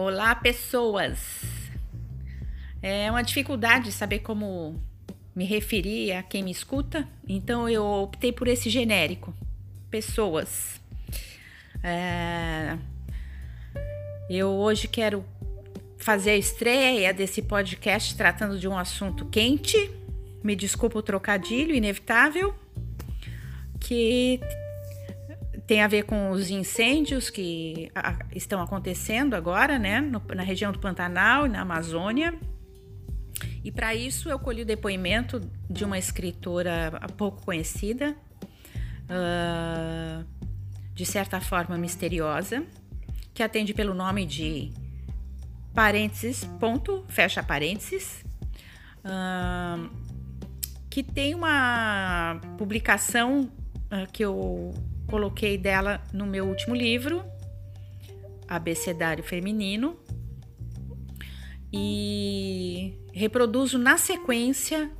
Olá, pessoas! É uma dificuldade saber como me referir a quem me escuta, então eu optei por esse genérico: pessoas. É... Eu hoje quero fazer a estreia desse podcast tratando de um assunto quente. Me desculpa o trocadilho inevitável, que tem a ver com os incêndios que estão acontecendo agora, né, no, na região do Pantanal e na Amazônia. E para isso eu colhi o depoimento de uma escritora pouco conhecida, uh, de certa forma misteriosa, que atende pelo nome de parênteses, ponto, fecha parênteses, uh, que tem uma publicação uh, que eu coloquei dela no meu último livro, Abecedário Feminino, e reproduzo na sequência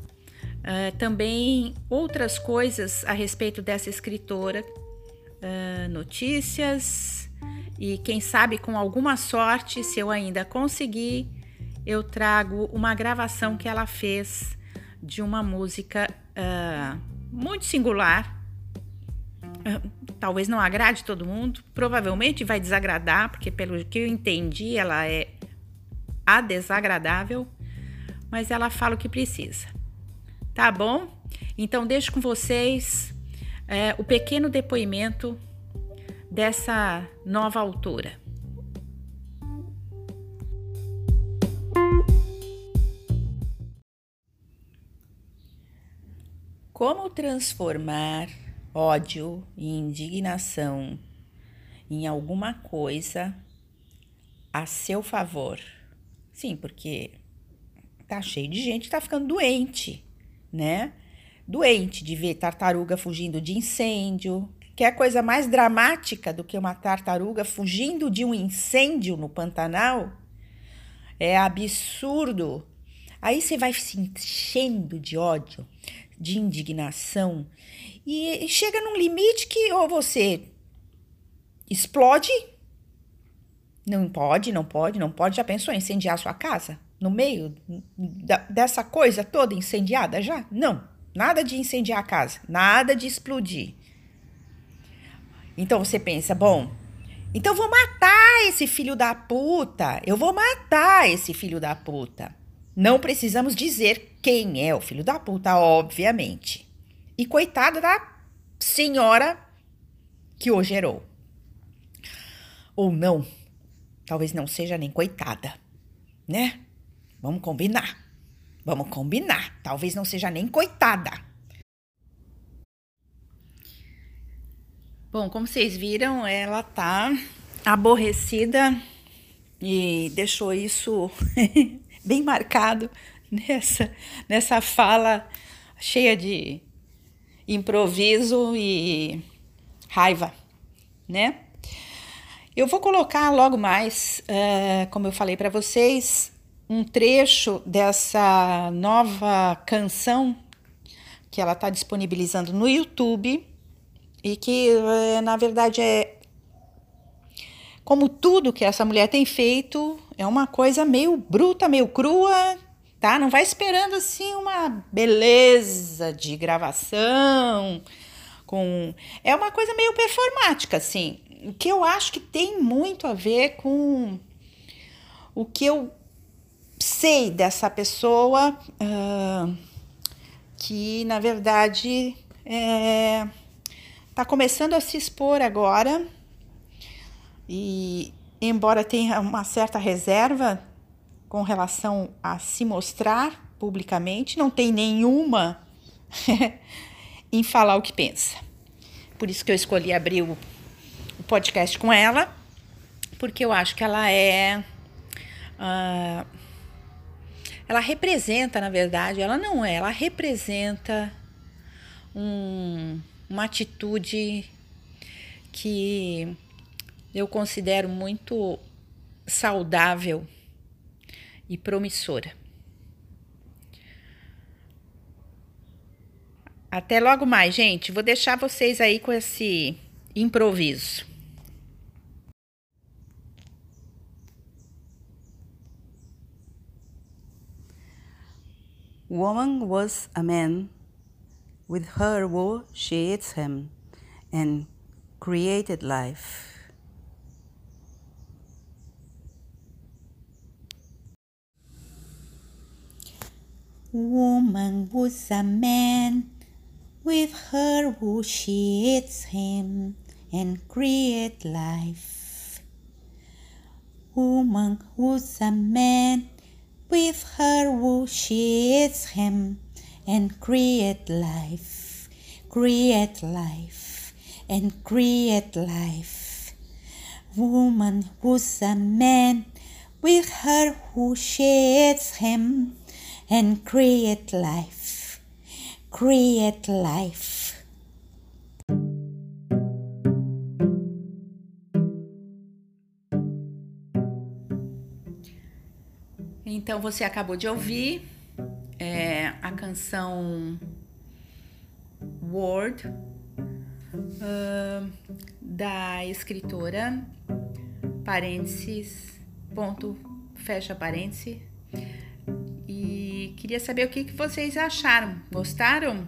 uh, também outras coisas a respeito dessa escritora, uh, notícias, e quem sabe com alguma sorte, se eu ainda conseguir, eu trago uma gravação que ela fez de uma música uh, muito singular talvez não agrade todo mundo, provavelmente vai desagradar, porque pelo que eu entendi, ela é a desagradável, mas ela fala o que precisa. Tá bom? Então deixo com vocês é, o pequeno depoimento dessa nova autora. Como transformar ódio e indignação em alguma coisa a seu favor. Sim, porque tá cheio de gente que tá ficando doente, né? Doente de ver tartaruga fugindo de incêndio. Que é coisa mais dramática do que uma tartaruga fugindo de um incêndio no Pantanal? É absurdo. Aí você vai se enchendo de ódio, de indignação e chega num limite que ou você explode, não pode, não pode, não pode. Já pensou em incendiar sua casa? No meio da, dessa coisa toda incendiada já? Não, nada de incendiar a casa, nada de explodir. Então você pensa, bom, então vou matar esse filho da puta. Eu vou matar esse filho da puta. Não precisamos dizer quem é o filho da puta, obviamente. E coitada da senhora que o gerou. Ou não, talvez não seja nem coitada, né? Vamos combinar. Vamos combinar. Talvez não seja nem coitada. Bom, como vocês viram, ela tá aborrecida e deixou isso bem marcado nessa, nessa fala cheia de improviso e raiva, né? Eu vou colocar logo mais, uh, como eu falei para vocês, um trecho dessa nova canção que ela está disponibilizando no YouTube e que, uh, na verdade, é como tudo que essa mulher tem feito, é uma coisa meio bruta, meio crua, tá? Não vai esperando assim uma beleza de gravação com é uma coisa meio performática assim, que eu acho que tem muito a ver com o que eu sei dessa pessoa uh, que na verdade é, tá começando a se expor agora e embora tenha uma certa reserva com relação a se mostrar publicamente, não tem nenhuma em falar o que pensa. Por isso que eu escolhi abrir o, podcast com ela, porque eu acho que ela é. Uh, ela representa, na verdade, ela não é, ela representa um, uma atitude que eu considero muito saudável e promissora. Até logo mais, gente. Vou deixar vocês aí com esse improviso. Woman was a man. With her woe, she eats him and created life. Woman was a man. With her who she eats him and create life. Woman was a man. With her who she eats him and create life, create life, and create life. Woman was a man, with her who shades him, and create life, create life. Então você acabou de ouvir é, a canção Word uh, da escritora parênteses ponto fecha parênteses queria saber o que, que vocês acharam gostaram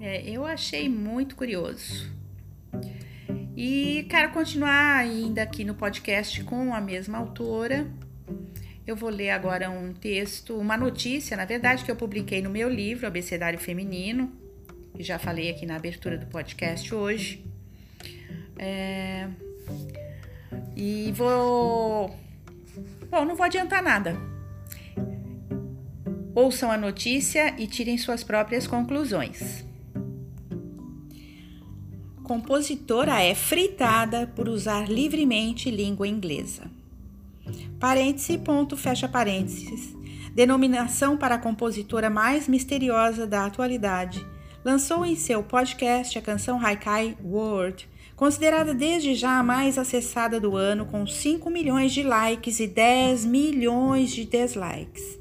é, eu achei muito curioso e quero continuar ainda aqui no podcast com a mesma autora eu vou ler agora um texto, uma notícia, na verdade, que eu publiquei no meu livro, Abecedário Feminino, que já falei aqui na abertura do podcast hoje. É... E vou. Bom, não vou adiantar nada. Ouçam a notícia e tirem suas próprias conclusões. Compositora é fritada por usar livremente língua inglesa. Parêntese, ponto, fecha parênteses. Denominação para a compositora mais misteriosa da atualidade. Lançou em seu podcast a canção Haikai World, considerada desde já a mais acessada do ano, com 5 milhões de likes e 10 milhões de dislikes.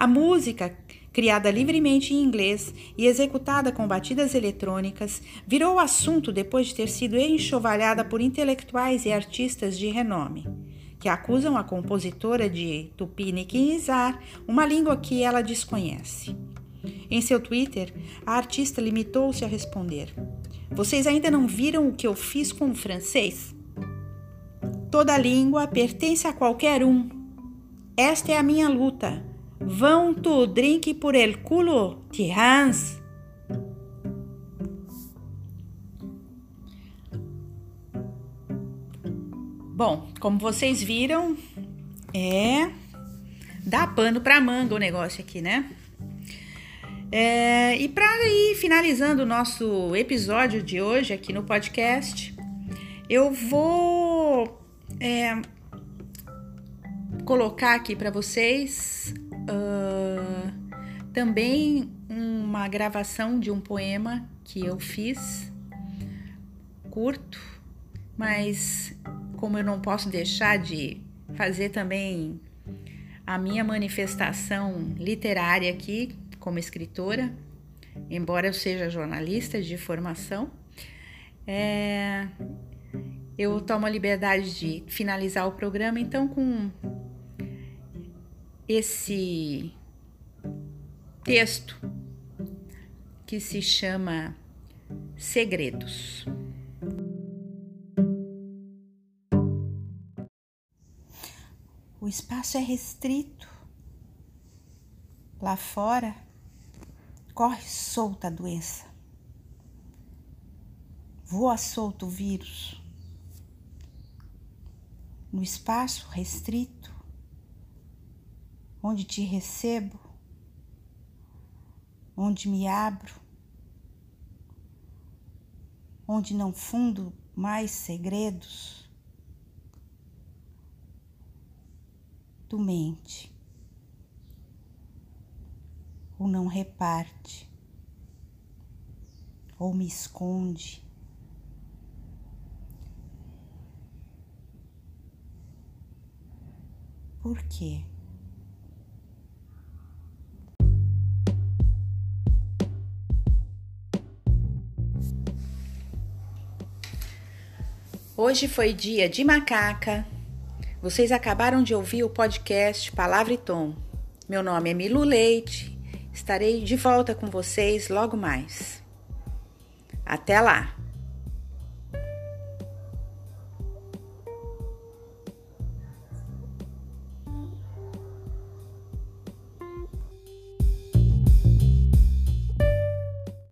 A música, criada livremente em inglês e executada com batidas eletrônicas, virou assunto depois de ter sido enxovalhada por intelectuais e artistas de renome que acusam a compositora de tupiniquinizar uma língua que ela desconhece. Em seu Twitter, a artista limitou-se a responder: Vocês ainda não viram o que eu fiz com o francês? Toda língua pertence a qualquer um. Esta é a minha luta. Vão tu drink por el culo, Tihans. Bom, como vocês viram, é dá pano para manga o negócio aqui, né? É, e para ir finalizando o nosso episódio de hoje aqui no podcast, eu vou é, colocar aqui para vocês uh, também uma gravação de um poema que eu fiz curto, mas como eu não posso deixar de fazer também a minha manifestação literária aqui como escritora, embora eu seja jornalista de formação, é, eu tomo a liberdade de finalizar o programa então com esse texto que se chama Segredos. O espaço é restrito. Lá fora corre solta a doença. Voa solto o vírus. No espaço restrito, onde te recebo, onde me abro, onde não fundo mais segredos tu mente ou não reparte ou me esconde. Por quê? Hoje foi dia de macaca, vocês acabaram de ouvir o podcast Palavra e Tom. Meu nome é Milu Leite. Estarei de volta com vocês logo mais. Até lá!